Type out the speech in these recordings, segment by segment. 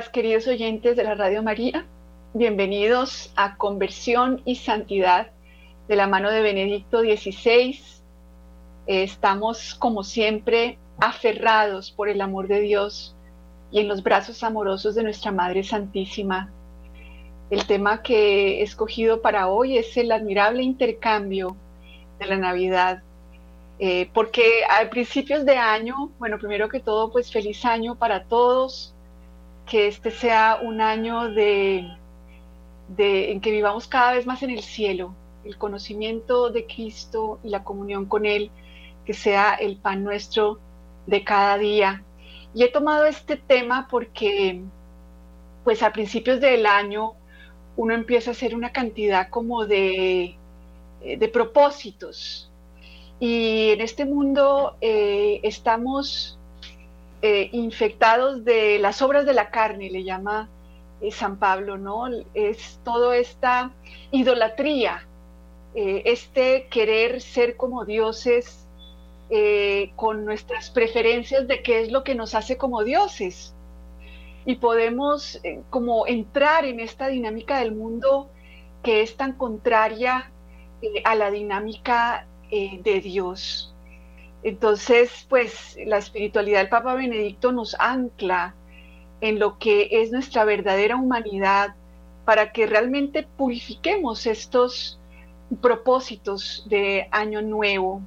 Queridos oyentes de la Radio María. Bienvenidos a Conversión y Santidad de la mano de Benedicto XVI. estamos, como siempre, aferrados por el amor de Dios y en los brazos amorosos de nuestra Madre Santísima. El tema que he escogido para hoy es el admirable intercambio de la Navidad. Eh, porque a principios de año, bueno, primero que todo, pues feliz año para todos, que este sea un año de, en que vivamos cada vez más en el cielo, el conocimiento de Cristo y la comunión con Él, que sea el pan nuestro de cada día. Y he tomado este tema porque, pues a principios del año, uno empieza a hacer una cantidad como de, eh, de propósitos. Y en este mundo eh, estamos eh, infectados de las obras de la carne, le llama eh, San Pablo, ¿no? Es toda esta idolatría, eh, este querer ser como dioses con nuestras preferencias de qué es lo que nos hace como dioses. Y podemos como entrar en esta dinámica del mundo que es tan contraria a la dinámica de Dios. Entonces, pues la espiritualidad del Papa Benedicto nos ancla en lo que es nuestra verdadera humanidad para que realmente purifiquemos estos propósitos de año nuevo.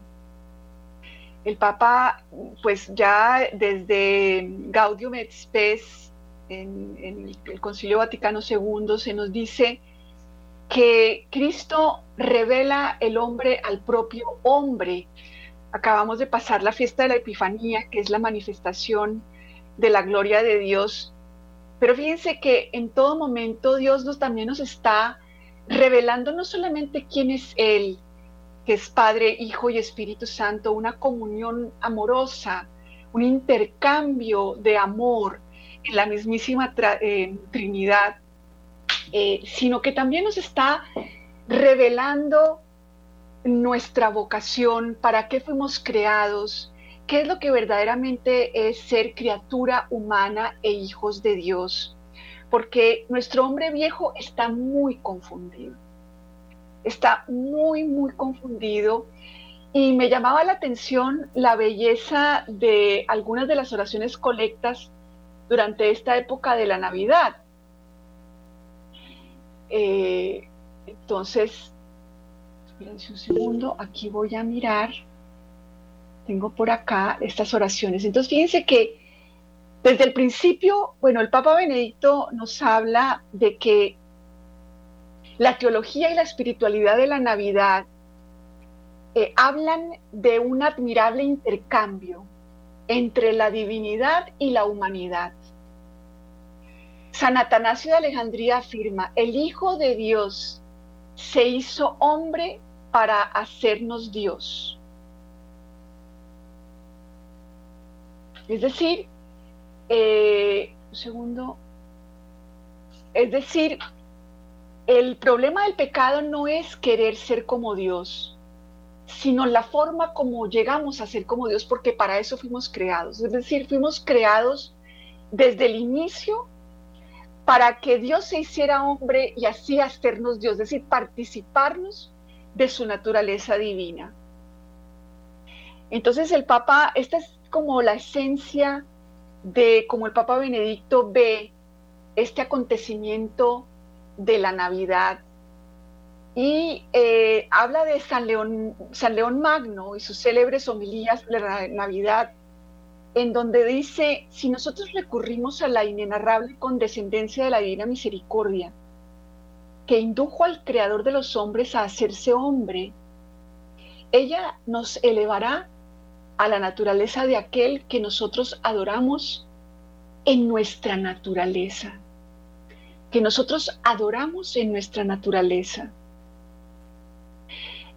El Papa, pues ya desde Gaudium et Spes, en, en el Concilio Vaticano II, se nos dice que Cristo revela el hombre al propio hombre, Acabamos de pasar la fiesta de la Epifanía, que es la manifestación de la gloria de Dios. Pero fíjense que en todo momento Dios nos, también nos está revelando no solamente quién es Él, que es Padre, Hijo y Espíritu Santo, una comunión amorosa, un intercambio de amor en la mismísima eh, Trinidad, eh, sino que también nos está revelando nuestra vocación, para qué fuimos creados, qué es lo que verdaderamente es ser criatura humana e hijos de Dios. Porque nuestro hombre viejo está muy confundido. Está muy, muy confundido. Y me llamaba la atención la belleza de algunas de las oraciones colectas durante esta época de la Navidad. Eh, entonces, Un segundo, aquí voy a mirar. Tengo por acá estas oraciones. Entonces, fíjense que desde el principio, bueno, el Papa Benedicto nos habla de que la teología y la espiritualidad de la Navidad eh, hablan de un admirable intercambio entre la divinidad y la humanidad. San Atanasio de Alejandría afirma, el Hijo de Dios se hizo hombre para hacernos Dios. Es decir, eh, un segundo, es decir, el problema del pecado no es querer ser como Dios, sino la forma como llegamos a ser como Dios, porque para eso fuimos creados. Es decir, fuimos creados desde el inicio para que Dios se hiciera hombre y así hacernos Dios, es decir, participarnos de su naturaleza divina. Entonces el Papa, esta es como la esencia de cómo el Papa Benedicto ve este acontecimiento de la Navidad. Y eh, habla de San León, San León Magno y sus célebres homilías de la Navidad, en donde dice, si nosotros recurrimos a la inenarrable condescendencia de la Divina Misericordia, que indujo al Creador de los hombres a hacerse hombre, ella nos elevará a la naturaleza de aquel que nosotros adoramos en nuestra naturaleza, que nosotros adoramos en nuestra naturaleza.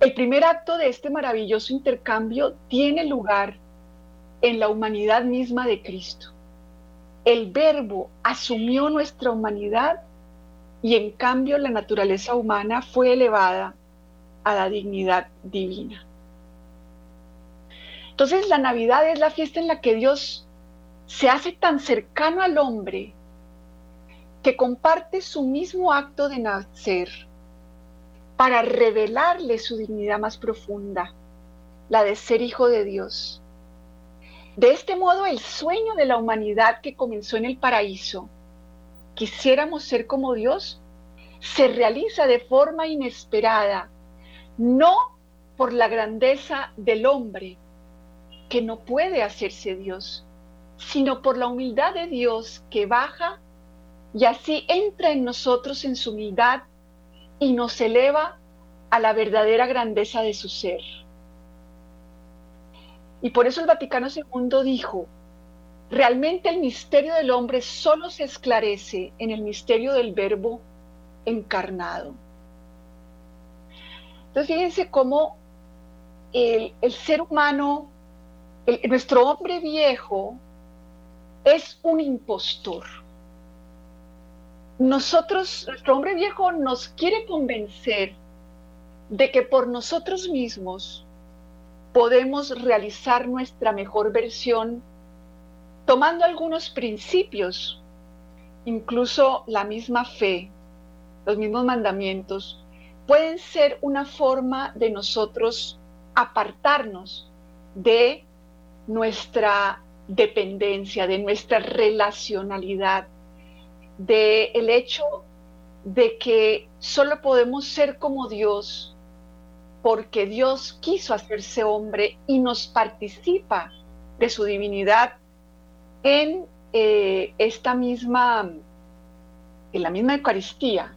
El primer acto de este maravilloso intercambio tiene lugar en la humanidad misma de Cristo. El verbo asumió nuestra humanidad y en cambio la naturaleza humana fue elevada a la dignidad divina. Entonces la Navidad es la fiesta en la que Dios se hace tan cercano al hombre que comparte su mismo acto de nacer para revelarle su dignidad más profunda, la de ser hijo de Dios. De este modo, el sueño de la humanidad que comenzó en el paraíso, quisiéramos ser como Dios, se realiza de forma inesperada, no por la grandeza del hombre, que no puede hacerse Dios, sino por la humildad de Dios que baja y así entra en nosotros en su humildad y nos eleva a la verdadera grandeza de su ser. Y por eso el Vaticano II dijo, realmente el misterio del hombre solo se esclarece en el misterio del verbo encarnado. Entonces fíjense cómo el, ser humano, nuestro hombre viejo, es un impostor. Nosotros, nuestro hombre viejo nos quiere convencer de que por nosotros mismos podemos realizar nuestra mejor versión tomando algunos principios, incluso la misma fe, los mismos mandamientos, pueden ser una forma de nosotros apartarnos de nuestra dependencia, de nuestra relacionalidad, de el hecho de que solo podemos ser como Dios porque Dios quiso hacerse hombre y nos participa de su divinidad en eh, esta misma, en la misma Eucaristía.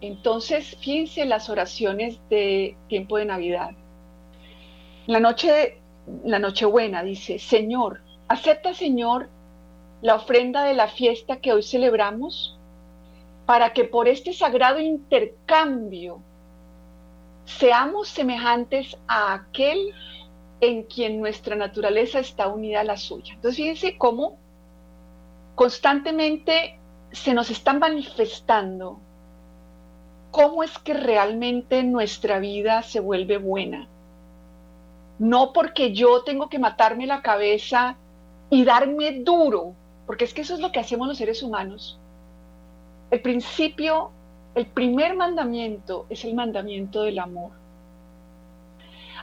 Entonces, fíjense las oraciones de tiempo de Navidad. La noche, la Nochebuena dice, Señor, acepta, Señor, la ofrenda de la fiesta que hoy celebramos, para que por este sagrado intercambio seamos semejantes a aquel en quien nuestra naturaleza está unida a la suya. Entonces, fíjense cómo constantemente se nos están manifestando cómo es que realmente nuestra vida se vuelve buena. No porque yo tengo que matarme la cabeza y darme duro, porque es que eso es lo que hacemos los seres humanos. El principio, el primer mandamiento es el mandamiento del amor.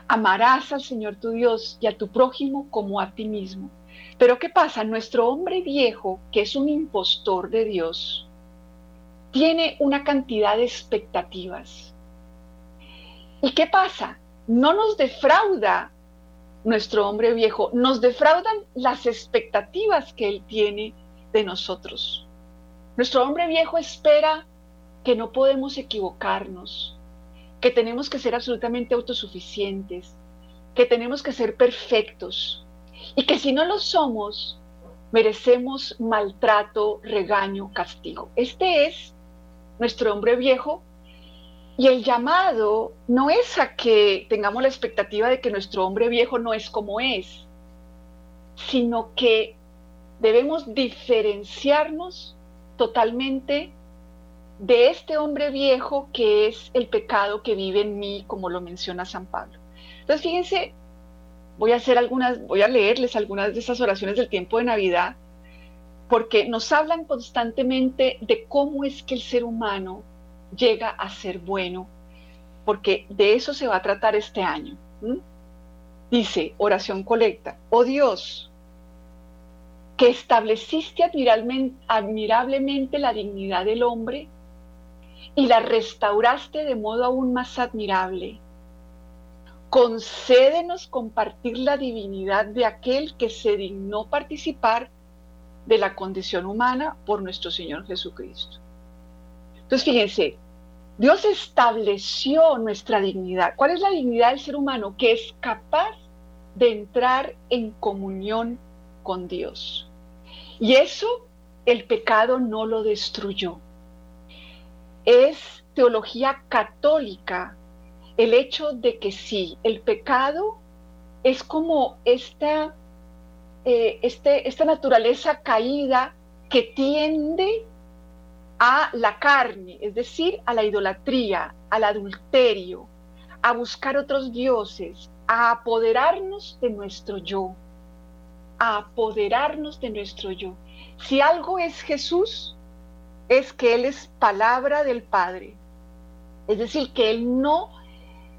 Amarás al Señor tu Dios y a tu prójimo como a ti mismo. Pero ¿qué pasa? Nuestro hombre viejo, que es un impostor de Dios, tiene una cantidad de expectativas. ¿Y qué pasa? No nos defrauda nuestro hombre viejo, nos defraudan las expectativas que él tiene de nosotros. Nuestro hombre viejo espera que no podemos equivocarnos, que tenemos que ser absolutamente autosuficientes, que tenemos que ser perfectos y que si no lo somos, merecemos maltrato, regaño, castigo. Este es nuestro hombre viejo y el llamado no es a que tengamos la expectativa de que nuestro hombre viejo no es como es, sino que debemos diferenciarnos totalmente de este hombre viejo que es el pecado que vive en mí, como lo menciona San Pablo. Entonces, fíjense, voy a hacer algunas, voy a leerles algunas de esas oraciones del tiempo de Navidad, porque nos hablan constantemente de cómo es que el ser humano llega a ser bueno, porque de eso se va a tratar este año. Dice, oración colecta, oh Dios, que estableciste admirablemente la dignidad del hombre y la restauraste de modo aún más admirable. Concédenos compartir la divinidad de aquel que se dignó participar de la condición humana por nuestro Señor Jesucristo. Entonces, fíjense, Dios estableció nuestra dignidad. ¿Cuál es la dignidad del ser humano? Que es capaz de entrar en comunión con Dios. Y eso el pecado no lo destruyó. Es teología católica el hecho de que sí, el pecado es como esta, eh, este, esta naturaleza caída que tiende a la carne, es decir, a la idolatría, al adulterio, a buscar otros dioses, a apoderarnos de nuestro yo. a apoderarnos de nuestro yo. Si algo es Jesús, es que Él es palabra del Padre. Es decir, que Él no,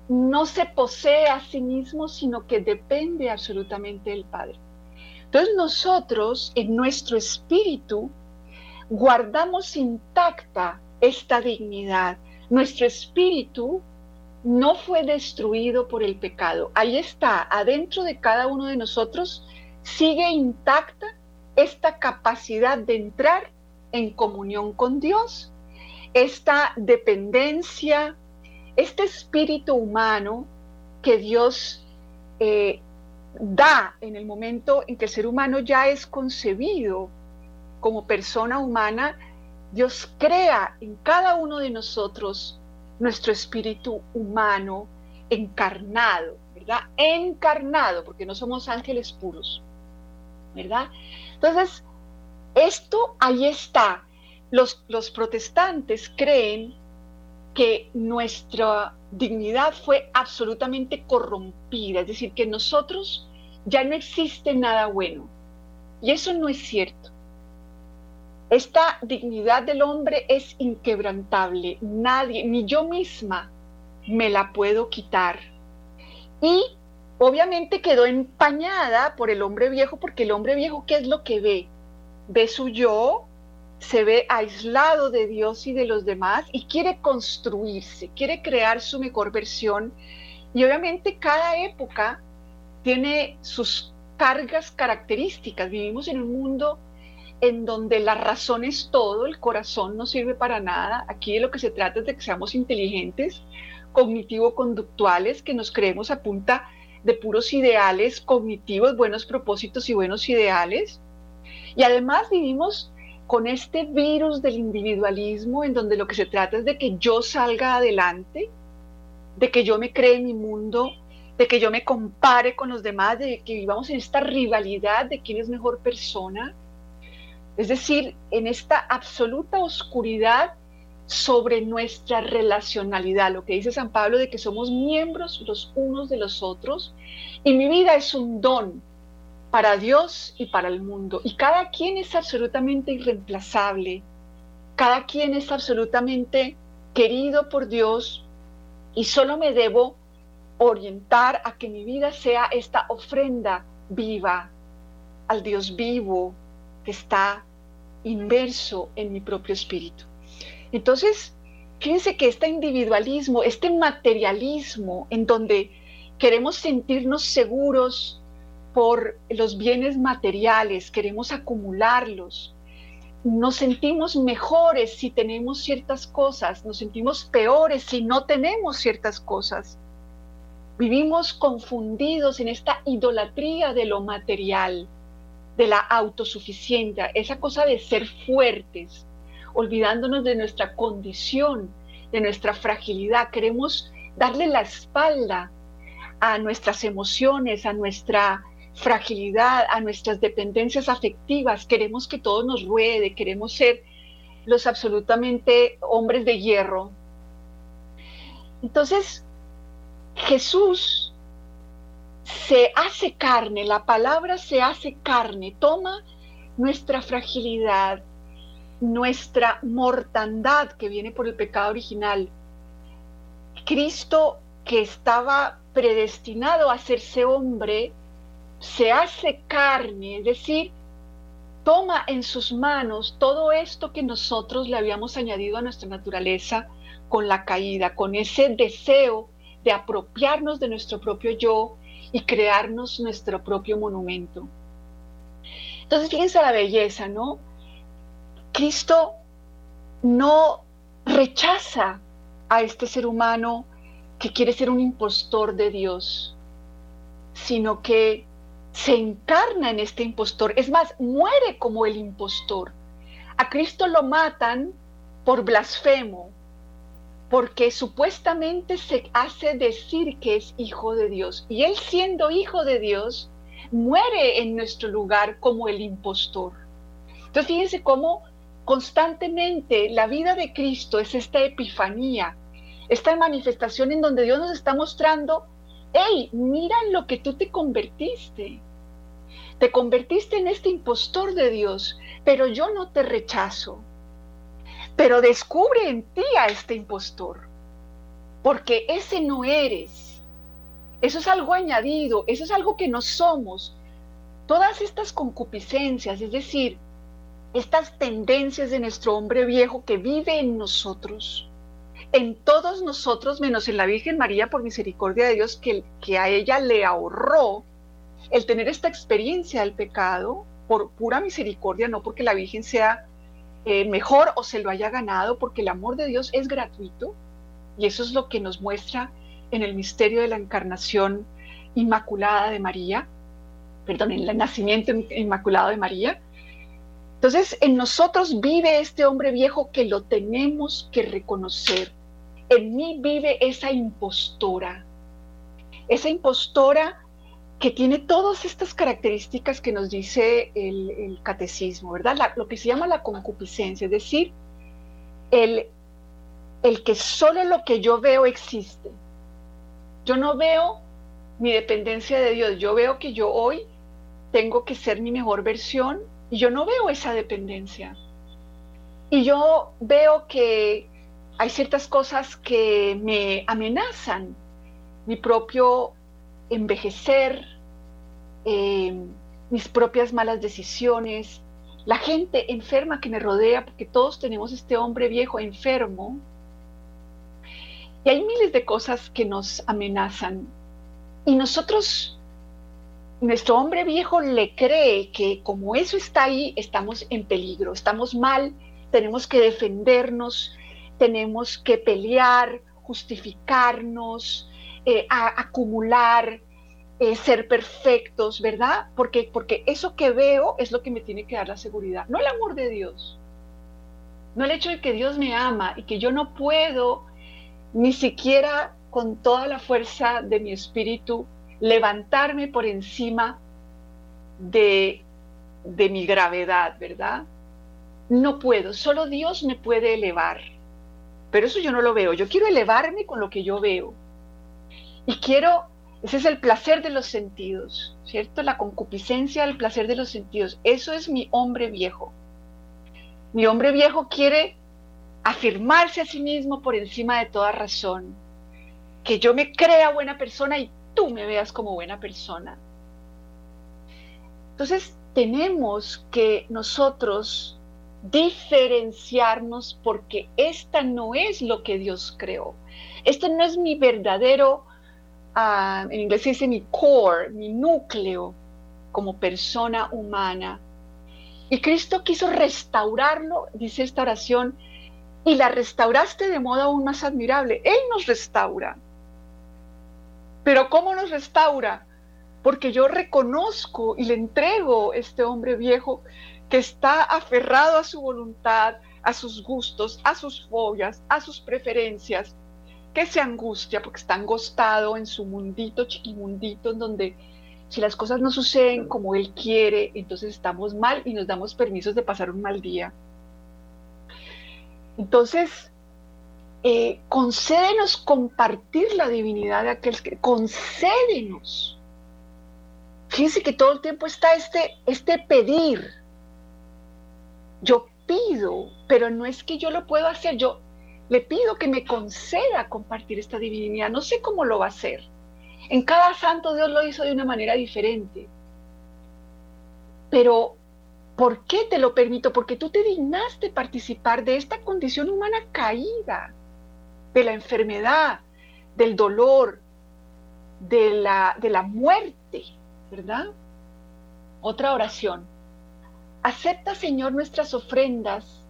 no se posee a sí mismo, sino que depende absolutamente del Padre. Entonces nosotros en nuestro espíritu guardamos intacta esta dignidad. Nuestro espíritu no fue destruido por el pecado. Ahí está, adentro de cada uno de nosotros sigue intacta esta capacidad de entrar en comunión con Dios, esta dependencia, este espíritu humano que Dios eh, da en el momento en que el ser humano ya es concebido como persona humana, Dios crea en cada uno de nosotros nuestro espíritu humano encarnado, ¿verdad? Encarnado, porque no somos ángeles puros, ¿verdad? Entonces, esto ahí está. Los, los protestantes creen que nuestra dignidad fue absolutamente corrompida, es decir, que nosotros ya no existe nada bueno. Y eso no es cierto. Esta dignidad del hombre es inquebrantable. Nadie, ni yo misma, me la puedo quitar. Y obviamente quedó empañada por el hombre viejo, porque el hombre viejo, ¿qué es lo que ve? Ve su yo, se ve aislado de Dios y de los demás y quiere construirse, quiere crear su mejor versión. Y obviamente cada época tiene sus cargas características. Vivimos en un mundo en donde la razón es todo, el corazón no sirve para nada. Aquí de lo que se trata es de que seamos inteligentes, cognitivo-conductuales, que nos creemos a punta de puros ideales cognitivos, buenos propósitos y buenos ideales. Y además vivimos con este virus del individualismo en donde lo que se trata es de que yo salga adelante, de que yo me cree mi mundo, de que yo me compare con los demás, de que vivamos en esta rivalidad de quién es mejor persona. Es decir, en esta absoluta oscuridad sobre nuestra relacionalidad, lo que dice San Pablo de que somos miembros los unos de los otros. Y mi vida es un don para Dios y para el mundo y cada quien es absolutamente irreemplazable, cada quien es absolutamente querido por Dios y solo me debo orientar a que mi vida sea esta ofrenda viva al Dios vivo que está inverso en mi propio espíritu. Entonces, fíjense que este individualismo, este materialismo en donde queremos sentirnos seguros por los bienes materiales, queremos acumularlos, nos sentimos mejores si tenemos ciertas cosas, nos sentimos peores si no tenemos ciertas cosas. Vivimos confundidos en esta idolatría de lo material de la autosuficiencia, esa cosa de ser fuertes, olvidándonos de nuestra condición, de nuestra fragilidad. Queremos darle la espalda a nuestras emociones, a nuestra fragilidad, a nuestras dependencias afectivas. Queremos que todo nos ruede, queremos ser los absolutamente hombres de hierro. Entonces, Jesús se hace carne, la palabra se hace carne, toma nuestra fragilidad, nuestra mortandad que viene por el pecado original. Cristo que estaba predestinado a hacerse hombre, se hace carne, es decir, toma en sus manos todo esto que nosotros le habíamos añadido a nuestra naturaleza con la caída, con ese deseo de apropiarnos de nuestro propio yo, y crearnos nuestro propio monumento. Entonces, fíjense la belleza, ¿no? Cristo no rechaza a este ser humano que quiere ser un impostor de Dios, sino que se encarna en este impostor. Es más, muere como el impostor. A Cristo lo matan por blasfemo, porque supuestamente se hace decir que es hijo de Dios. Y él siendo hijo de Dios, muere en nuestro lugar como el impostor. Entonces fíjense cómo constantemente la vida de Cristo es esta epifanía, esta manifestación en donde Dios nos está mostrando, hey, mira en lo que tú te convertiste. te convertiste en este impostor de Dios, pero yo no te rechazo. Pero descubre en ti a este impostor, porque ese no eres. Eso es algo añadido, eso es algo que no somos. Todas estas concupiscencias, es decir, estas tendencias de nuestro hombre viejo que vive en nosotros, en todos nosotros, menos en la Virgen María, por misericordia de Dios, que, a ella le ahorró el tener esta experiencia del pecado por pura misericordia, no porque la Virgen sea eh, mejor o se lo haya ganado, porque el amor de Dios es gratuito y eso es lo que nos muestra en el misterio de la encarnación inmaculada de María, perdón, en el nacimiento inmaculado de María. Entonces, en nosotros vive este hombre viejo que lo tenemos que reconocer. En mí vive esa impostora, esa impostora que tiene todas estas características que nos dice el, catecismo, ¿verdad? lo que se llama la concupiscencia, es decir, el, el que solo lo que yo veo existe. Yo no veo mi dependencia de Dios, yo veo que yo hoy tengo que ser mi mejor versión y yo no veo esa dependencia. Y yo veo que hay ciertas cosas que me amenazan mi propio envejecer, eh, mis propias malas decisiones, la gente enferma que me rodea, porque todos tenemos este hombre viejo enfermo. Y hay miles de cosas que nos amenazan. Y nosotros, nuestro hombre viejo le cree que como eso está ahí, estamos en peligro, estamos mal, tenemos que defendernos, tenemos que pelear, justificarnos, eh, acumular, eh, ser perfectos, ¿verdad? Porque, porque eso que veo es lo que me tiene que dar la seguridad, no el amor de Dios, no el hecho de que Dios me ama y que yo no puedo ni siquiera con toda la fuerza de mi espíritu levantarme por encima de, de mi gravedad, ¿verdad? No puedo, solo Dios me puede elevar. Pero eso yo no lo veo. Yo quiero elevarme con lo que yo veo. Y quiero ese es el placer de los sentidos, ¿cierto? La concupiscencia del placer de los sentidos. Eso es mi hombre viejo. Mi hombre viejo quiere afirmarse a sí mismo por encima de toda razón. Que yo me crea buena persona y tú me veas como buena persona. Entonces tenemos que nosotros diferenciarnos porque esta no es lo que Dios creó. Este no es mi verdadero en inglés se dice mi core, mi núcleo como persona humana. Y Cristo quiso restaurarlo, dice esta oración, y la restauraste de modo aún más admirable. Él nos restaura. Pero ¿cómo nos restaura? Porque yo reconozco y le entrego este hombre viejo que está aferrado a su voluntad, a sus gustos, a sus fobias, a sus preferencias, que se angustia porque está angostado en su mundito chiquimundito en donde si las cosas no suceden como él quiere, entonces estamos mal y nos damos permisos de pasar un mal día. Entonces, eh, concédenos compartir la divinidad de aquel que concédenos. Fíjense que todo el tiempo está este, este pedir. Yo pido, pero no es que yo lo puedo hacer, yo le pido que me conceda compartir esta divinidad. No sé cómo lo va a hacer. En cada santo Dios lo hizo de una manera diferente. Pero, ¿por qué te lo permito? Porque tú te dignaste participar de esta condición humana caída, de la enfermedad, del dolor, de la, de la muerte, ¿verdad? Otra oración. Acepta, Señor, nuestras ofrendas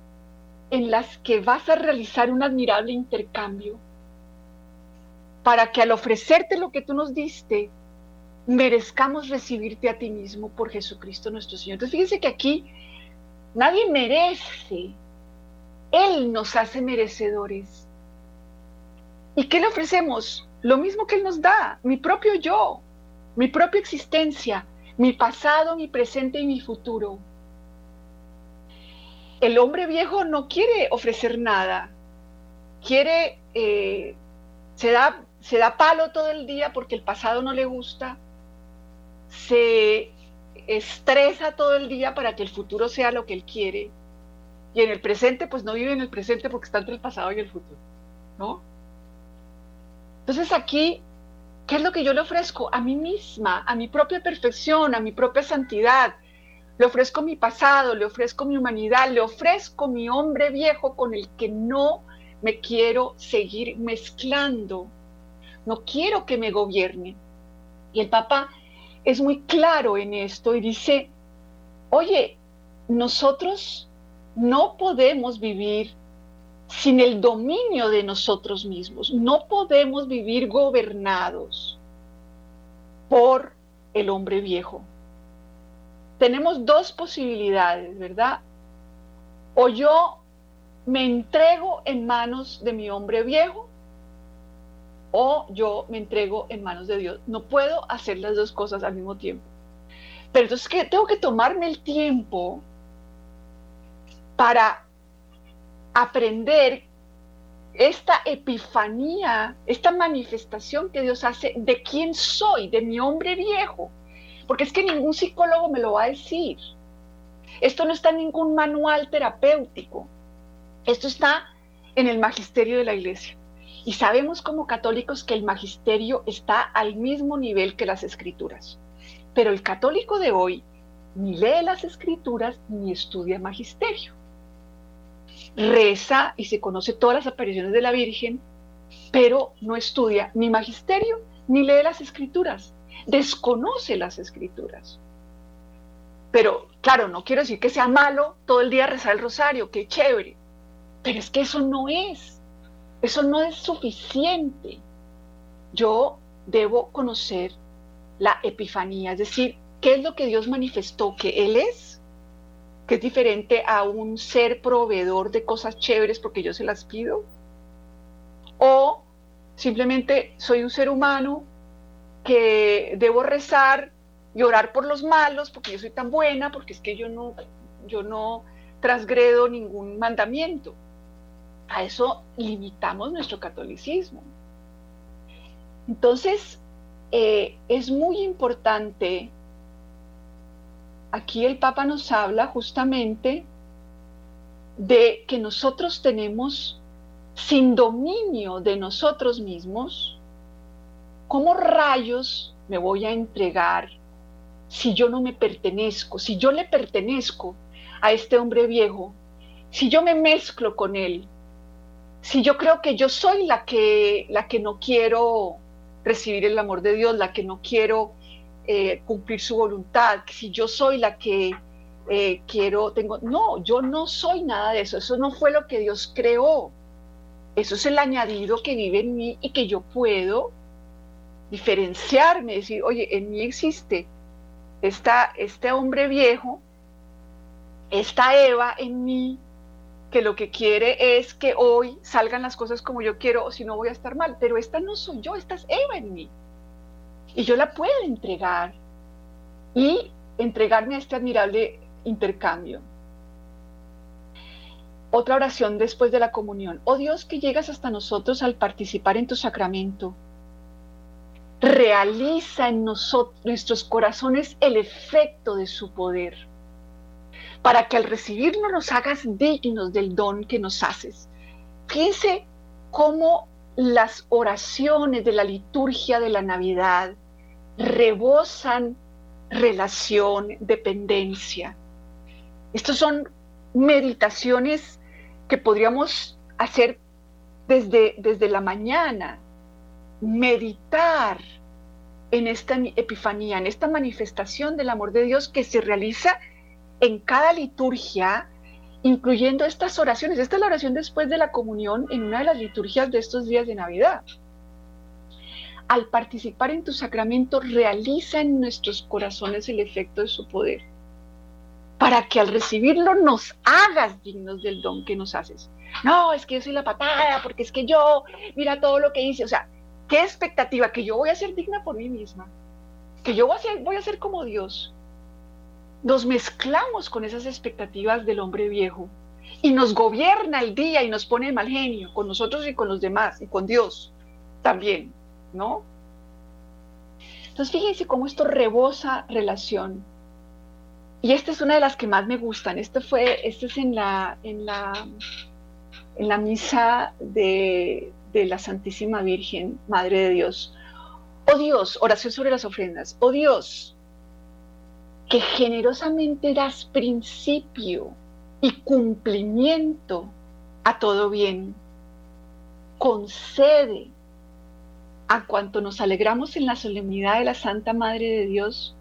en las que vas a realizar un admirable intercambio para que al ofrecerte lo que tú nos diste, merezcamos recibirte a ti mismo por Jesucristo nuestro Señor. Entonces fíjense que aquí nadie merece, Él nos hace merecedores. ¿Y qué le ofrecemos? Lo mismo que Él nos da, mi propio yo, mi propia existencia, mi pasado, mi presente y mi futuro el hombre viejo no quiere ofrecer nada, quiere, eh, se, da, se da palo todo el día porque el pasado no le gusta, se estresa todo el día para que el futuro sea lo que él quiere. Y en el presente, pues no vive en el presente porque está entre el pasado y el futuro, ¿no? Entonces aquí, ¿qué es lo que yo le ofrezco? A mí misma, a mi propia perfección, a mi propia santidad. Le ofrezco mi pasado, le ofrezco mi humanidad, le ofrezco mi hombre viejo con el que no me quiero seguir mezclando. No quiero que me gobierne. Y el Papa es muy claro en esto y dice, oye, nosotros no podemos vivir sin el dominio de nosotros mismos. No podemos vivir gobernados por el hombre viejo. Tenemos dos posibilidades, ¿verdad? O yo me entrego en manos de mi hombre viejo o yo me entrego en manos de Dios. No puedo hacer las dos cosas al mismo tiempo. Pero entonces que tengo que tomarme el tiempo para aprender esta epifanía, esta manifestación que Dios hace de quién soy, de mi hombre viejo. Porque es que ningún psicólogo me lo va a decir. Esto no está en ningún manual terapéutico. Esto está en el magisterio de la iglesia. Y sabemos como católicos que el magisterio está al mismo nivel que las escrituras. Pero el católico de hoy ni lee las escrituras ni estudia magisterio. Reza y se conoce todas las apariciones de la Virgen, pero no estudia ni magisterio ni lee las escrituras. Desconoce las escrituras. Pero claro, no quiero decir que sea malo todo el día rezar el rosario, qué chévere. Pero es que eso no es eso no es suficiente. Yo debo conocer la epifanía, es decir, qué es lo que Dios manifestó que Él es, que es diferente a un ser proveedor de cosas chéveres porque yo se las pido, o simplemente soy un ser humano que debo rezar y orar por los malos porque yo soy tan buena, porque es que yo no, yo no transgredo ningún mandamiento. A eso limitamos nuestro catolicismo. Entonces, eh, es muy importante, aquí el Papa nos habla justamente de que nosotros tenemos, sin dominio de nosotros mismos, ¿cómo rayos me voy a entregar si yo no me pertenezco? Si yo le pertenezco a este hombre viejo, si yo me mezclo con él, si yo creo que yo soy la que, la que no quiero recibir el amor de Dios, la que no quiero eh, cumplir su voluntad, si yo soy la que eh, quiero, tengo, no, yo no soy nada de eso, eso no fue lo que Dios creó, eso es el añadido que vive en mí y que yo puedo diferenciarme, decir, oye, en mí existe esta, este hombre viejo, esta Eva en mí, que lo que quiere es que hoy salgan las cosas como yo quiero o si no voy a estar mal, pero esta no soy yo, esta es Eva en mí. Y yo la puedo entregar y entregarme a este admirable intercambio. Otra oración después de la comunión. Oh Dios que llegas hasta nosotros al participar en tu sacramento. Realiza en nosotros, nuestros corazones el efecto de su poder para que al recibirnos nos hagas dignos del don que nos haces. Fíjense cómo las oraciones de la liturgia de la Navidad rebosan relación, dependencia. Estas son meditaciones que podríamos hacer desde, desde la mañana, meditar en esta epifanía, en esta manifestación del amor de Dios que se realiza en cada liturgia, incluyendo estas oraciones. Esta es la oración después de la comunión en una de las liturgias de estos días de Navidad. Al participar en tu sacramento, realiza en nuestros corazones el efecto de su poder, para que al recibirlo nos hagas dignos del don que nos haces. No, es que yo soy la patada, porque es que yo, mira todo lo que hice. O sea, qué expectativa, que yo voy a ser digna por mí misma, que yo voy a ser, voy a ser como Dios nos mezclamos con esas expectativas del hombre viejo y nos gobierna el día y nos pone mal genio con nosotros y con los demás y con Dios también, ¿no? Entonces fíjense cómo esto rebosa relación. y esta es una de las que más me gustan. Esta fue, esta es en la, en la, en la misa de, de la Santísima Virgen, Madre de Dios. Oh Dios, oración sobre las ofrendas. Oh Dios, que generosamente das principio y cumplimiento a todo bien. Concede a cuanto nos alegramos en la solemnidad de la Santa Madre de Dios,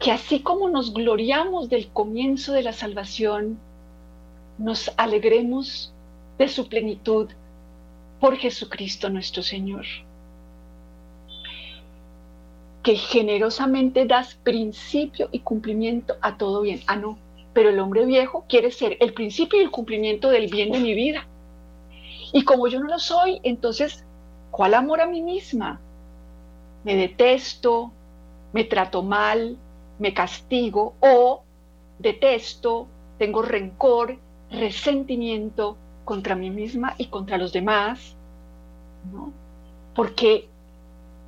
que así como nos gloriamos del comienzo de la salvación, nos alegremos de su plenitud por Jesucristo nuestro Señor. Que generosamente das principio y cumplimiento a todo bien. Ah, no, pero el hombre viejo quiere ser el principio y el cumplimiento del bien de mi vida. Y como yo no lo soy, entonces, ¿cuál amor a mí misma? Me detesto, me trato mal, me castigo o detesto, tengo rencor, resentimiento contra mí misma y contra los demás, ¿no? Porque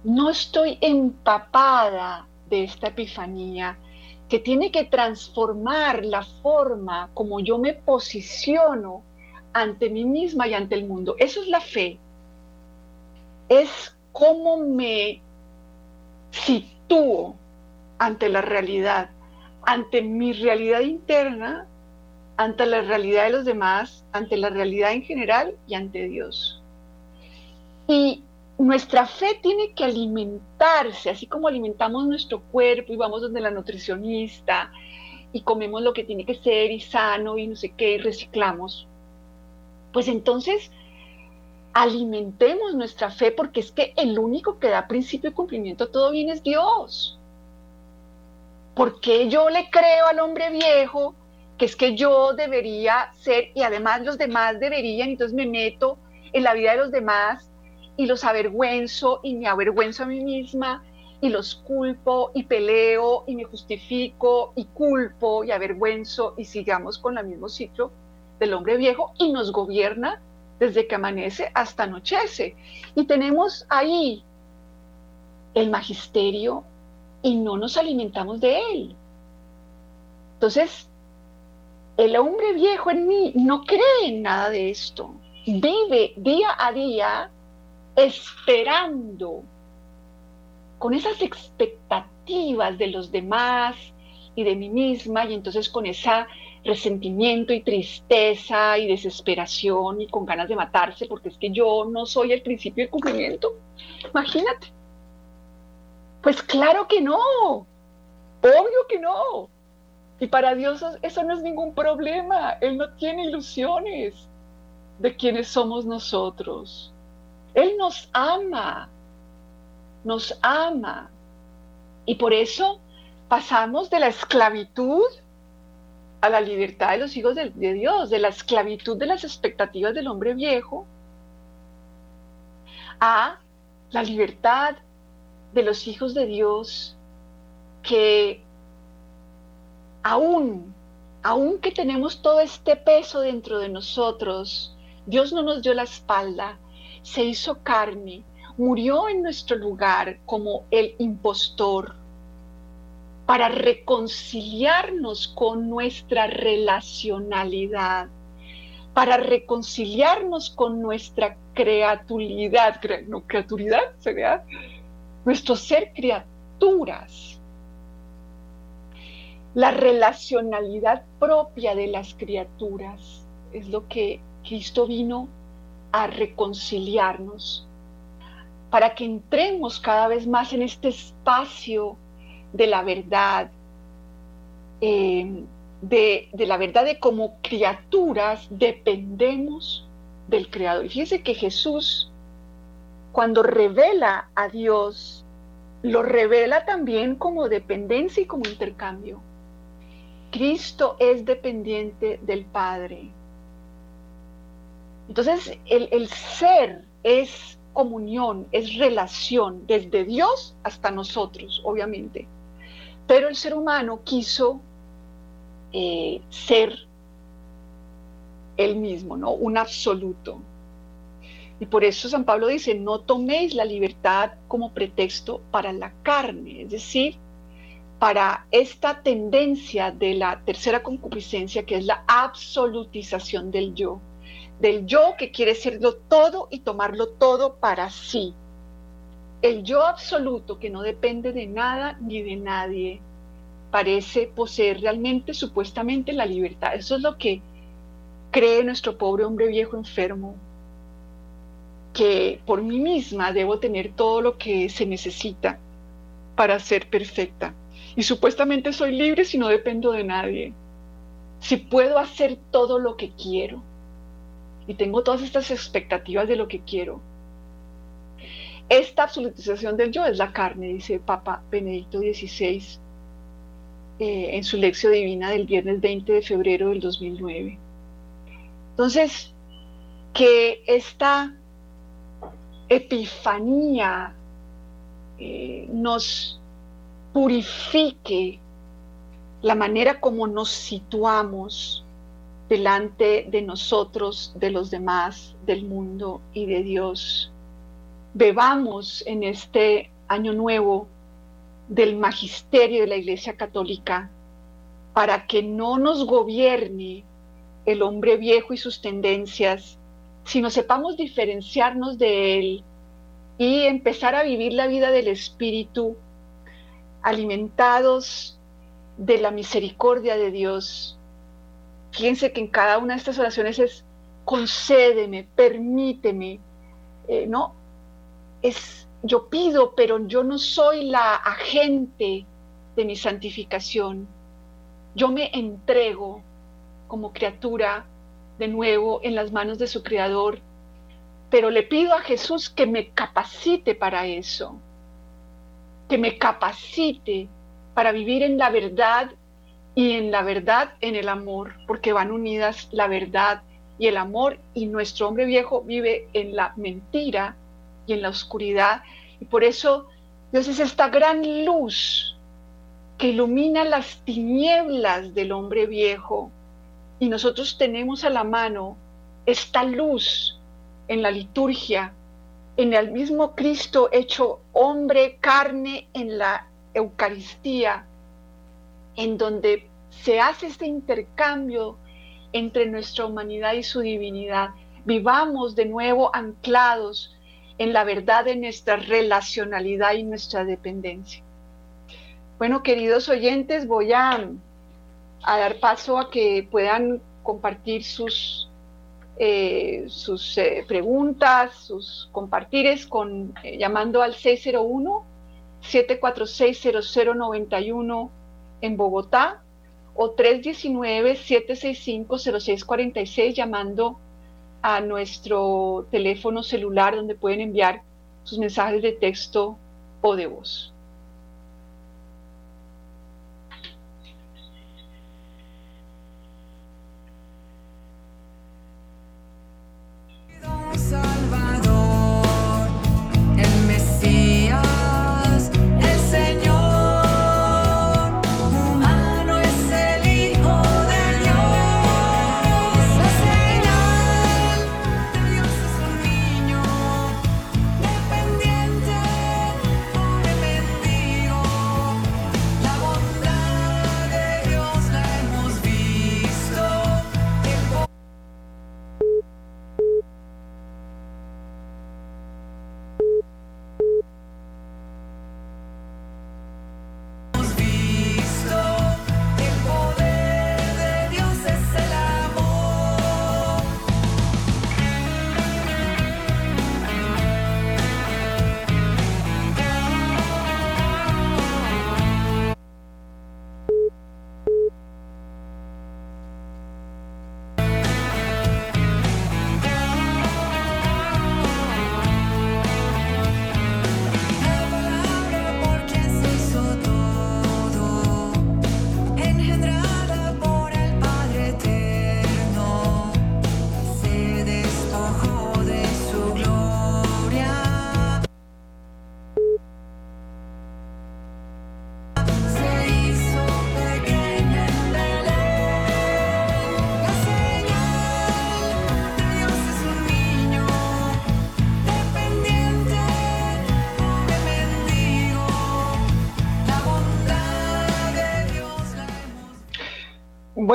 no estoy empapada de esta epifanía que tiene que transformar la forma como yo me posiciono ante mí misma y ante el mundo. Eso es la fe. Es cómo me sitúo ante la realidad, ante mi realidad interna, ante la realidad de los demás, ante la realidad en general y ante Dios. Y nuestra fe tiene que alimentarse, así como alimentamos nuestro cuerpo y vamos donde la nutricionista y comemos lo que tiene que ser y sano y no sé qué y reciclamos. Pues entonces alimentemos nuestra fe porque es que el único que da principio y cumplimiento a todo bien es Dios. Porque yo le creo al hombre viejo que es que yo debería ser y además los demás deberían, entonces me meto en la vida de los demás y los avergüenzo y me avergüenzo a mí misma y los culpo y peleo y me justifico y culpo y avergüenzo y sigamos con el mismo ciclo del hombre viejo y nos gobierna desde que amanece hasta anochece. Y tenemos ahí el magisterio y no nos alimentamos de él. Entonces, el hombre viejo en mí no cree en nada de esto. Vive día a día esperando con esas expectativas de los demás y de mí misma y entonces con ese resentimiento y tristeza y desesperación y con ganas de matarse porque es que yo no soy el principio del cumplimiento. Imagínate. Pues claro que no, obvio que no. Y para Dios eso no es ningún problema. Él no tiene ilusiones de quiénes somos nosotros. Él nos ama, nos ama. Y por eso pasamos de la esclavitud a la libertad de los hijos de, Dios, de la esclavitud de las expectativas del hombre viejo, a la libertad de los hijos de Dios que aún, aún que tenemos todo este peso dentro de nosotros, Dios no nos dio la espalda, se hizo carne, murió en nuestro lugar como el impostor para reconciliarnos con nuestra relacionalidad, para reconciliarnos con nuestra creaturidad, no, creaturidad sería nuestro ser criaturas, la relacionalidad propia de las criaturas es lo que Cristo vino a reconciliarnos para que entremos cada vez más en este espacio de la verdad, eh, de, la verdad de como criaturas dependemos del Creador. Y fíjense que Jesús cuando revela a Dios, lo revela también como dependencia y como intercambio. Cristo es dependiente del Padre. Entonces, el, ser es comunión, es relación, desde Dios hasta nosotros, obviamente. Pero el ser humano quiso eh, ser él mismo, ¿no? Un absoluto. Y por eso San Pablo dice, no toméis la libertad como pretexto para la carne, es decir, para esta tendencia de la tercera concupiscencia, que es la absolutización del yo, del yo que quiere serlo todo y tomarlo todo para sí. El yo absoluto que no depende de nada ni de nadie parece poseer realmente, supuestamente, la libertad. Eso es lo que cree nuestro pobre hombre viejo enfermo, que por mí misma debo tener todo lo que se necesita para ser perfecta. Y supuestamente soy libre si no dependo de nadie. Si puedo hacer todo lo que quiero. Y tengo todas estas expectativas de lo que quiero. Esta absolutización del yo es la carne, dice Papa Benedicto XVI eh, en su lección divina del viernes 20 de febrero del 2009. Entonces, que esta epifanía eh, nos purifique la manera como nos situamos delante de nosotros, de los demás, del mundo y de Dios. Bebamos en este año nuevo del magisterio de la Iglesia Católica para que no nos gobierne el hombre viejo y sus tendencias, sino sepamos diferenciarnos de él y empezar a vivir la vida del Espíritu alimentados de la misericordia de Dios. Fíjense que en cada una de estas oraciones es concédeme, permíteme, eh, ¿no? Es yo pido, pero yo no soy la agente de mi santificación. Yo me entrego como criatura de nuevo en las manos de su Creador, pero le pido a Jesús que me capacite para eso que me capacite para vivir en la verdad y en la verdad en el amor, porque van unidas la verdad y el amor y nuestro hombre viejo vive en la mentira y en la oscuridad. Y por eso Dios es esta gran luz que ilumina las tinieblas del hombre viejo. Y nosotros tenemos a la mano esta luz en la liturgia en el mismo Cristo hecho hombre, carne en la Eucaristía, en donde se hace este intercambio entre nuestra humanidad y su divinidad. Vivamos de nuevo anclados en la verdad de nuestra relacionalidad y nuestra dependencia. Bueno, queridos oyentes, voy a, dar paso a que puedan compartir sus eh, sus eh, preguntas, sus compartires con eh, llamando al 601 7460091 en Bogotá o 319-765-0646 llamando a nuestro teléfono celular donde pueden enviar sus mensajes de texto o de voz.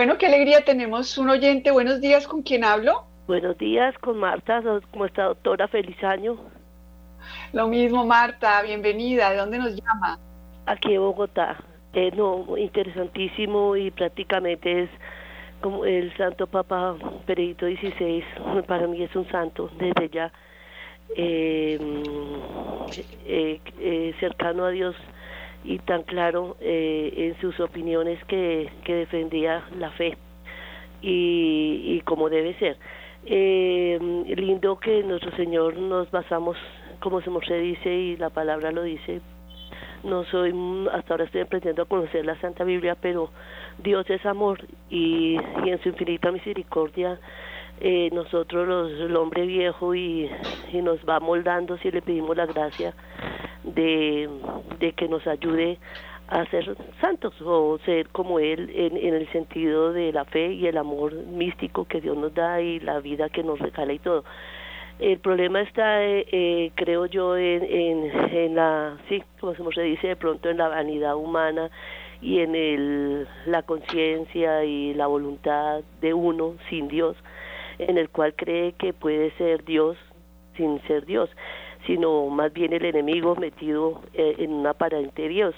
Bueno, qué alegría tenemos un oyente. Buenos días, ¿con quién hablo? Buenos días, con Marta. ¿Cómo está, doctora? Feliz año. Lo mismo, Marta. Bienvenida. ¿De dónde nos llama? Aquí de Bogotá. Eh, no, interesantísimo y prácticamente es como el Santo Papa Benedicto XVI. Para mí es un santo desde ya. Eh, eh, eh, cercano a Dios y tan claro eh, en sus opiniones que, defendía la fe y, y como debe ser. Eh, lindo que nuestro Señor nos basamos, como se dice y la palabra lo dice. No soy, hasta ahora estoy aprendiendo a conocer la Santa Biblia, pero Dios es amor y, y en su infinita misericordia eh, nosotros los, el hombre viejo y, y nos va moldando si le pedimos la gracia de, de que nos ayude a ser santos o ser como Él en, en, el sentido de la fe y el amor místico que Dios nos da y la vida que nos regala y todo. El problema está, eh, eh, creo yo, en, en, en, la, sí, como se dice de pronto, en la vanidad humana y en el, la conciencia y la voluntad de uno sin Dios, en el cual cree que puede ser Dios sin ser Dios sino más bien el enemigo metido eh, en una aparente Dios.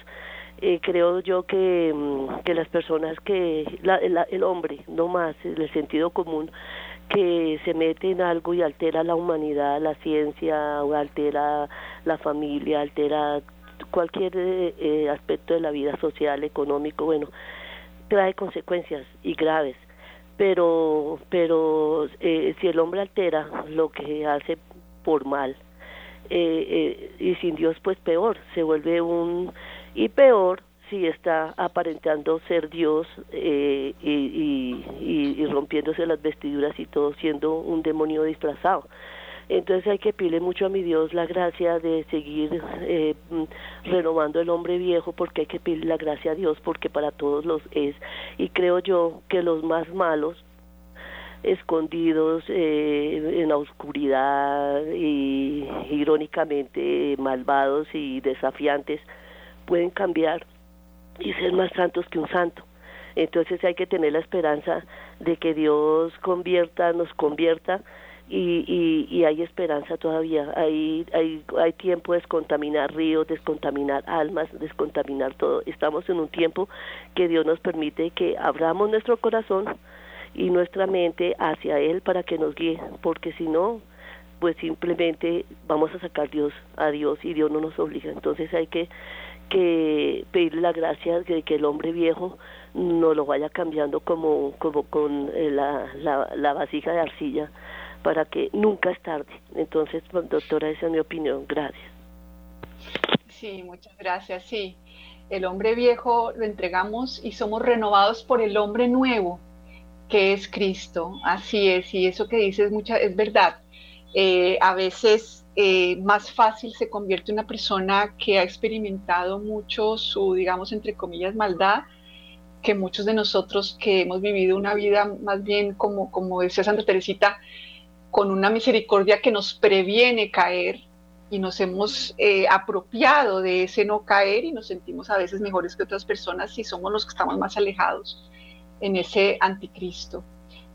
Eh, creo yo que, mm, que las personas que, la, el hombre, no más, el sentido común, que se mete en algo y altera la humanidad, la ciencia, altera la familia, altera cualquier eh, aspecto de la vida social, económico, bueno, trae consecuencias y graves. Pero, pero si el hombre altera lo que hace por mal, eh, eh, y sin Dios pues peor, se vuelve un y peor si está aparentando ser Dios eh, y, y, y, rompiéndose las vestiduras y todo siendo un demonio disfrazado. Entonces hay que pedirle mucho a mi Dios la gracia de seguir eh, renovando el hombre viejo porque hay que pedirle la gracia a Dios porque para todos los es. Y creo yo que los más malos escondidos eh, en la oscuridad y irónicamente malvados y desafiantes pueden cambiar y ser más santos que un santo. Entonces hay que tener la esperanza de que Dios convierta, nos convierta y, y, y hay esperanza todavía. Hay, hay, hay tiempo de descontaminar ríos, descontaminar almas, descontaminar todo. Estamos en un tiempo que Dios nos permite que abramos nuestro corazón y nuestra mente hacia Él para que nos guíe, porque si no, pues simplemente vamos a sacar Dios a Dios y Dios no nos obliga. Entonces hay que, que pedirle la gracia de que el hombre viejo no lo vaya cambiando como, como con eh, la, la, la vasija de arcilla para que nunca es tarde. Entonces, pues, doctora, esa es mi opinión. Gracias. Sí, muchas gracias. Sí, el hombre viejo lo entregamos y somos renovados por el hombre nuevo que es Cristo. Así es, y eso que dices mucha, es verdad. Eh, a veces eh, más fácil se convierte una persona que ha experimentado mucho su, digamos, entre comillas, maldad, que muchos de nosotros que hemos vivido una vida más bien como, como decía Santa Teresita, con una misericordia que nos previene caer y nos hemos eh, apropiado de ese no caer y nos sentimos a veces mejores que otras personas si somos los que estamos más alejados en ese anticristo,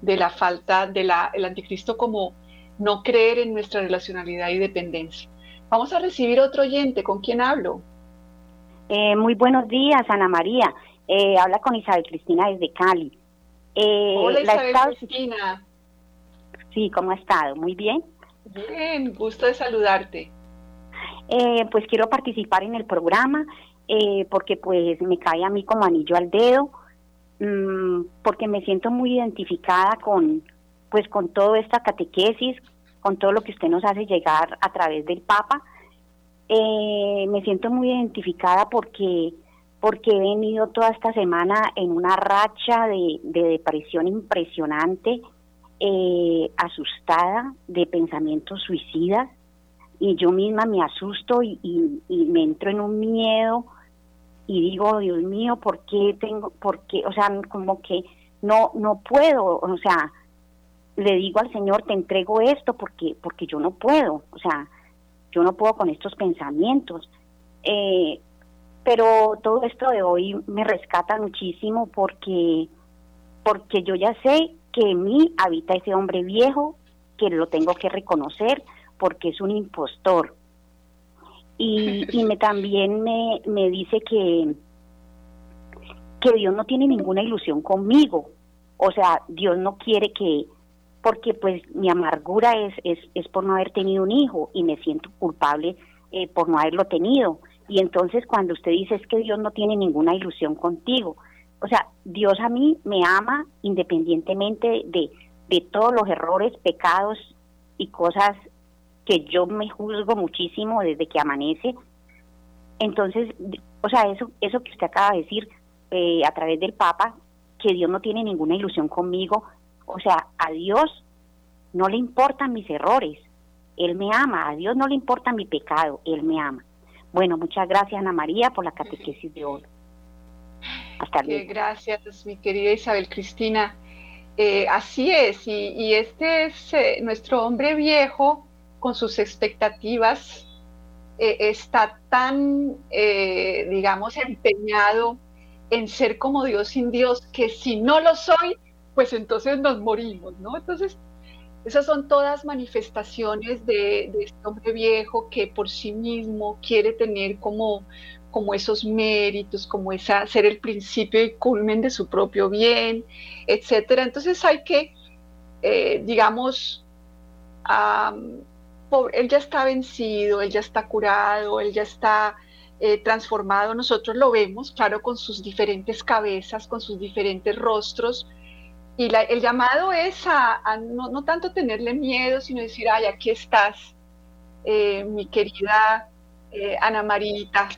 de la falta, de la, el anticristo como no creer en nuestra relacionalidad y dependencia. Vamos a recibir otro oyente, ¿con quién hablo? Eh, muy buenos días, Ana María. Eh, habla con Isabel Cristina desde Cali. Eh, Hola Isabel Cristina. Sí, ¿cómo ha estado? Muy bien. Bien, gusto de saludarte. Eh, pues quiero participar en el programa eh, porque pues me cae a mí como anillo al dedo Mm, porque me siento muy identificada con, pues, con toda esta catequesis, con todo lo que usted nos hace llegar a través del Papa. Eh, me siento muy identificada porque porque he venido toda esta semana en una racha de, depresión impresionante, eh, asustada de pensamientos suicidas y yo misma me asusto y me entro en un miedo y digo, Dios mío, ¿por qué tengo, por qué, o sea, como que no, no puedo, o sea, le digo al Señor, te entrego esto porque, porque yo no puedo, o sea, yo no puedo con estos pensamientos. Eh, pero todo esto de hoy me rescata muchísimo porque porque yo ya sé que en mí habita ese hombre viejo, que lo tengo que reconocer, porque es un impostor. Y, y me, también me, me dice que, que Dios no tiene ninguna ilusión conmigo. O sea, Dios no quiere que, porque pues mi amargura es, es, es por no haber tenido un hijo y me siento culpable eh, por no haberlo tenido. Y entonces cuando usted dice es que Dios no tiene ninguna ilusión contigo, o sea, Dios a mí me ama independientemente de, de todos los errores, pecados y cosas que yo me juzgo muchísimo desde que amanece. Entonces, o sea, eso, eso que usted acaba de decir eh, a través del Papa, que Dios no tiene ninguna ilusión conmigo, o sea, a Dios no le importan mis errores, Él me ama, a Dios no le importa mi pecado, Él me ama. Bueno, muchas gracias Ana María por la catequesis de hoy. Hasta luego. Gracias, mi querida Isabel Cristina. Eh, así es, y, este es eh, nuestro hombre viejo con sus expectativas, eh, está tan, digamos, empeñado en ser como Dios sin Dios, que si no lo soy, pues entonces nos morimos, ¿no? Entonces, esas son todas manifestaciones de, este hombre viejo que por sí mismo quiere tener como, como esos méritos, como esa, ser el principio y culmen de su propio bien, etcétera. Entonces hay que, eh, digamos, él ya está vencido, él ya está curado, él ya está eh, transformado. Nosotros lo vemos, claro, con sus diferentes cabezas, con sus diferentes rostros. Y el llamado es a, no, tanto tenerle miedo, sino decir, ay, aquí estás, eh, mi querida Ana Marita,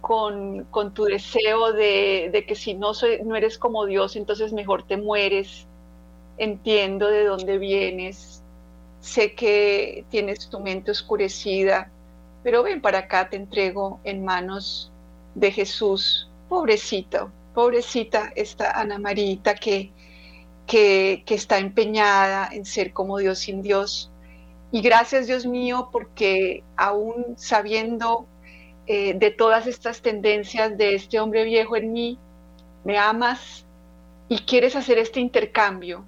con, tu deseo de, que si no, no eres como Dios, entonces mejor te mueres. Entiendo de dónde vienes, sé que tienes tu mente oscurecida, pero ven para acá, te entrego en manos de Jesús. Pobrecita, pobrecita esta Ana Marita que, que, que está empeñada en ser como Dios sin Dios. Y gracias Dios mío porque aún sabiendo eh, de todas estas tendencias de este hombre viejo en mí, me amas y quieres hacer este intercambio.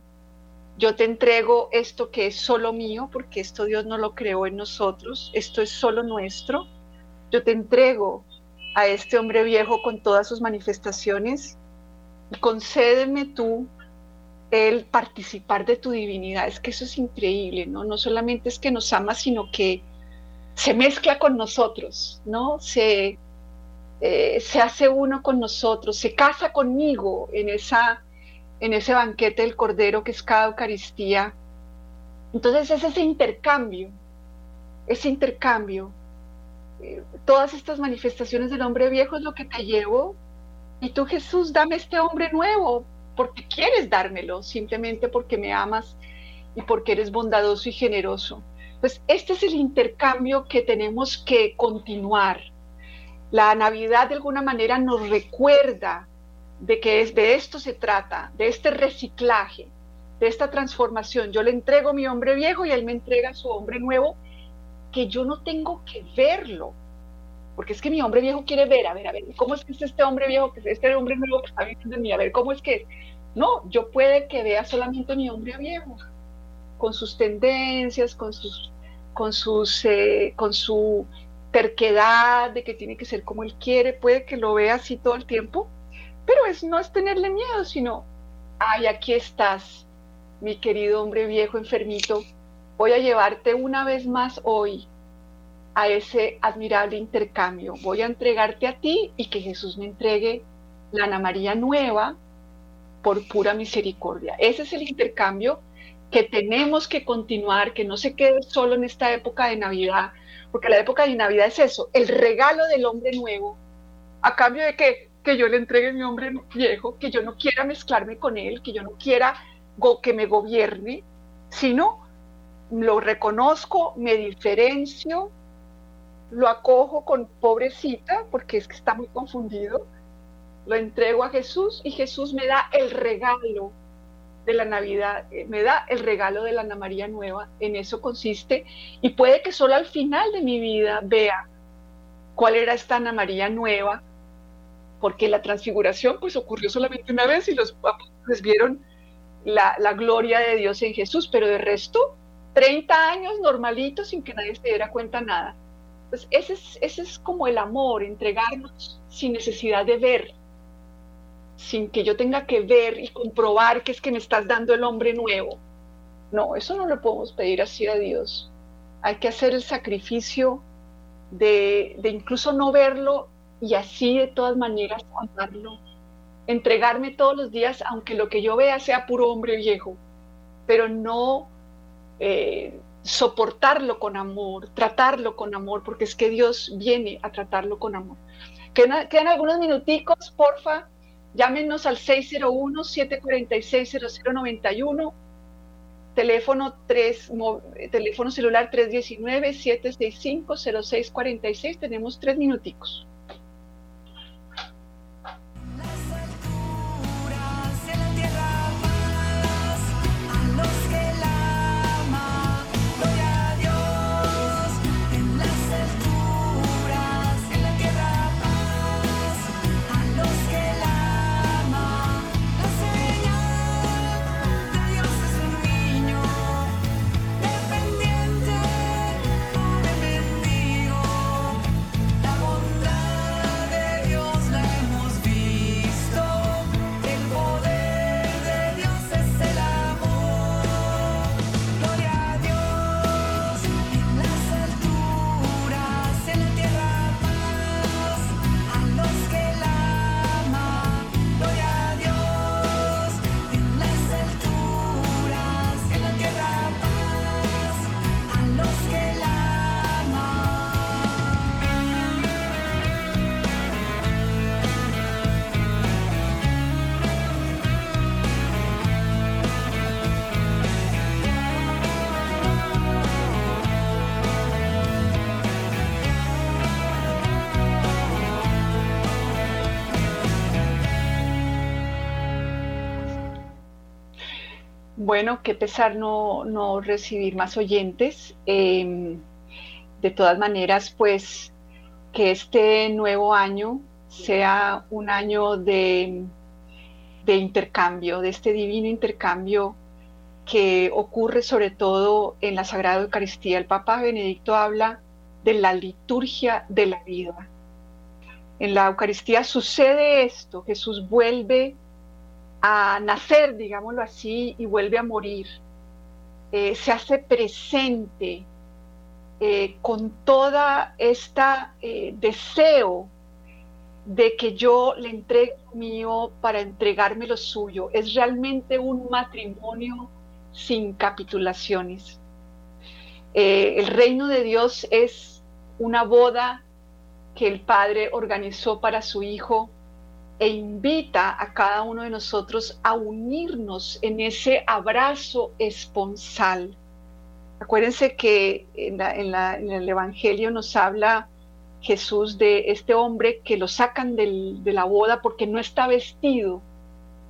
Yo te entrego esto que es solo mío, porque esto Dios no lo creó en nosotros, esto es solo nuestro. Yo te entrego a este hombre viejo con todas sus manifestaciones concédeme tú el participar de tu divinidad. Es que eso es increíble, ¿no? No solamente es que nos ama, sino que se mezcla con nosotros, ¿no? Se, eh, se hace uno con nosotros, se casa conmigo en, esa, en ese banquete del Cordero que es cada Eucaristía. Entonces es ese intercambio, ese intercambio. Eh, todas estas manifestaciones del hombre viejo es lo que te llevo. Y tú Jesús, dame este hombre nuevo, porque quieres dármelo, simplemente porque me amas y porque eres bondadoso y generoso. Pues este es el intercambio que tenemos que continuar. La Navidad de alguna manera nos recuerda de que es de esto se trata, de este reciclaje, de esta transformación. Yo le entrego mi hombre viejo y él me entrega su hombre nuevo, que yo no tengo que verlo, porque es que mi hombre viejo quiere ver, a ver, a ver, ¿cómo es que es este hombre viejo, que es este hombre nuevo que está viviendo en mí? A ver, ¿cómo es que es? No, yo puede que vea solamente mi hombre viejo, con sus tendencias, con sus con, sus, eh, con su terquedad de que tiene que ser como él quiere, puede que lo vea así todo el tiempo, pero es, no es tenerle miedo, sino, ay, aquí estás, mi querido hombre viejo enfermito, voy a llevarte una vez más hoy a ese admirable intercambio. Voy a entregarte a ti y que Jesús me entregue la Ana María nueva por pura misericordia. Ese es el intercambio que tenemos que continuar, que no se quede solo en esta época de Navidad, porque la época de Navidad es eso, el regalo del hombre nuevo, a cambio de que, que yo le entregue mi hombre viejo, que yo no quiera mezclarme con él, que yo no quiera que me gobierne, sino lo reconozco, me diferencio, lo acojo con pobrecita, porque es que está muy confundido, lo entrego a Jesús y Jesús me da el regalo de la Navidad, eh, me da el regalo de la Ana María Nueva, en eso consiste, y puede que solo al final de mi vida vea cuál era esta Ana María Nueva, porque la transfiguración pues ocurrió solamente una vez y los pues vieron la, gloria de Dios en Jesús, pero de resto, 30 años normalitos sin que nadie se diera cuenta nada. Pues ese es, ese es como el amor, entregarnos sin necesidad de ver, sin que yo tenga que ver y comprobar que es que me estás dando el hombre nuevo. No, eso no lo podemos pedir así a Dios. Hay que hacer el sacrificio de, de incluso no verlo y así de todas maneras amarlo entregarme todos los días, aunque lo que yo vea sea puro hombre viejo, pero no eh, soportarlo con amor, tratarlo con amor, porque es que Dios viene a tratarlo con amor. Quedan, quedan algunos minuticos, porfa, llámenos al 601-746-0091, teléfono, 3, teléfono celular 319-765-0646, tenemos tres minuticos. Bueno, qué pesar no, recibir más oyentes. Em, de todas maneras, pues que este nuevo año sea un año de, de intercambio, de este divino intercambio que ocurre sobre todo en la Sagrada Eucaristía. El Papa Benedicto habla de la liturgia de la vida. En la Eucaristía sucede esto, Jesús vuelve a nacer, digámoslo así, y vuelve a morir. Eh, se hace presente eh, con toda esta eh, deseo de que yo le entregue lo mío para entregarme lo suyo. Es realmente un matrimonio sin capitulaciones. el reino de Dios es una boda que el Padre organizó para su Hijo e invita a cada uno de nosotros a unirnos en ese abrazo esponsal. Acuérdense que en, el Evangelio nos habla Jesús de este hombre que lo sacan de la boda porque no está vestido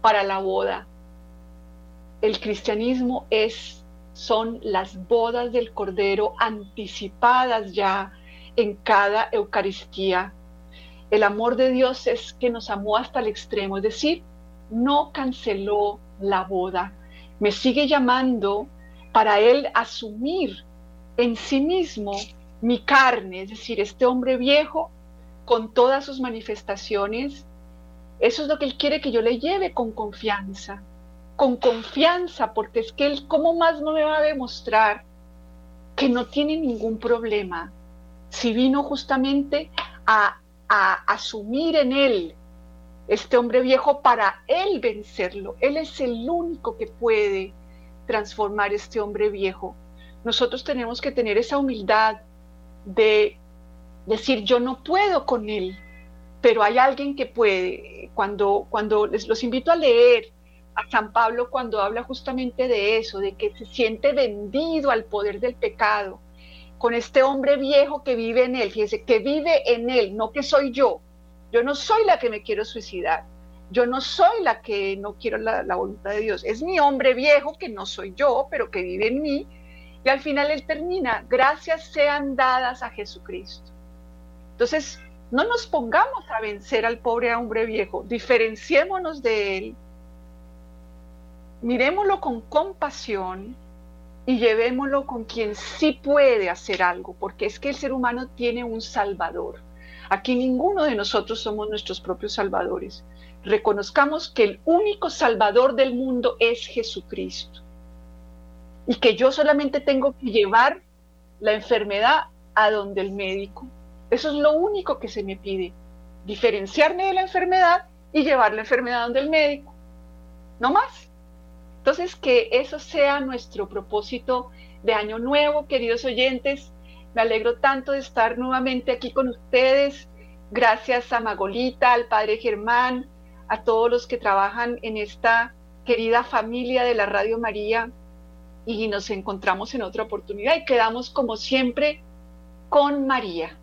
para la boda. El cristianismo es, son las bodas del Cordero anticipadas ya en cada Eucaristía el amor de Dios es que nos amó hasta el extremo, es decir, no canceló la boda, me sigue llamando para Él asumir en sí mismo mi carne, es decir, este hombre viejo con todas sus manifestaciones. Eso es lo que Él quiere que yo le lleve con confianza, con confianza, porque es que Él, ¿cómo más no me va a demostrar que no tiene ningún problema? Si vino justamente a a asumir en él este hombre viejo para él vencerlo. Él es el único que puede transformar este hombre viejo. Nosotros tenemos que tener esa humildad de decir yo no puedo con él, pero hay alguien que puede. Cuando, cuando les los invito a leer a San Pablo cuando habla justamente de eso, de que se siente vendido al poder del pecado, con este hombre viejo que vive en él, fíjese, que vive en él, no que soy yo. Yo no soy la que me quiero suicidar. Yo no soy la que no quiero la, voluntad de Dios. Es mi hombre viejo que no soy yo, pero que vive en mí. Y al final él termina, gracias sean dadas a Jesucristo. Entonces, no nos pongamos a vencer al pobre hombre viejo, diferenciémonos de él miremoslo con compasión y llevémoslo con quien sí puede hacer algo, porque es que el ser humano tiene un salvador. Aquí ninguno de nosotros somos nuestros propios salvadores. Reconozcamos que el único salvador del mundo es Jesucristo y que yo solamente tengo que llevar la enfermedad a donde el médico. Eso es lo único que se me pide, diferenciarme de la enfermedad y llevar la enfermedad a donde el médico. No más. Entonces, que eso sea nuestro propósito de año nuevo, queridos oyentes. Me alegro tanto de estar nuevamente aquí con ustedes. Gracias a Magolita, al Padre Germán, a todos los que trabajan en esta querida familia de la Radio María y nos encontramos en otra oportunidad y quedamos como siempre con María.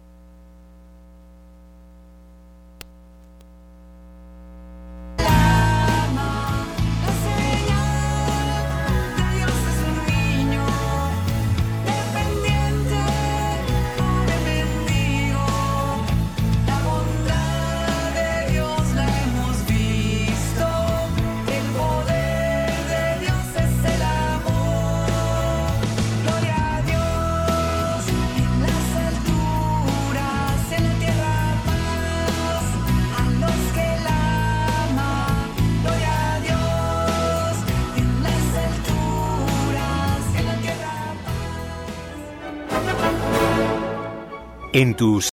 En tus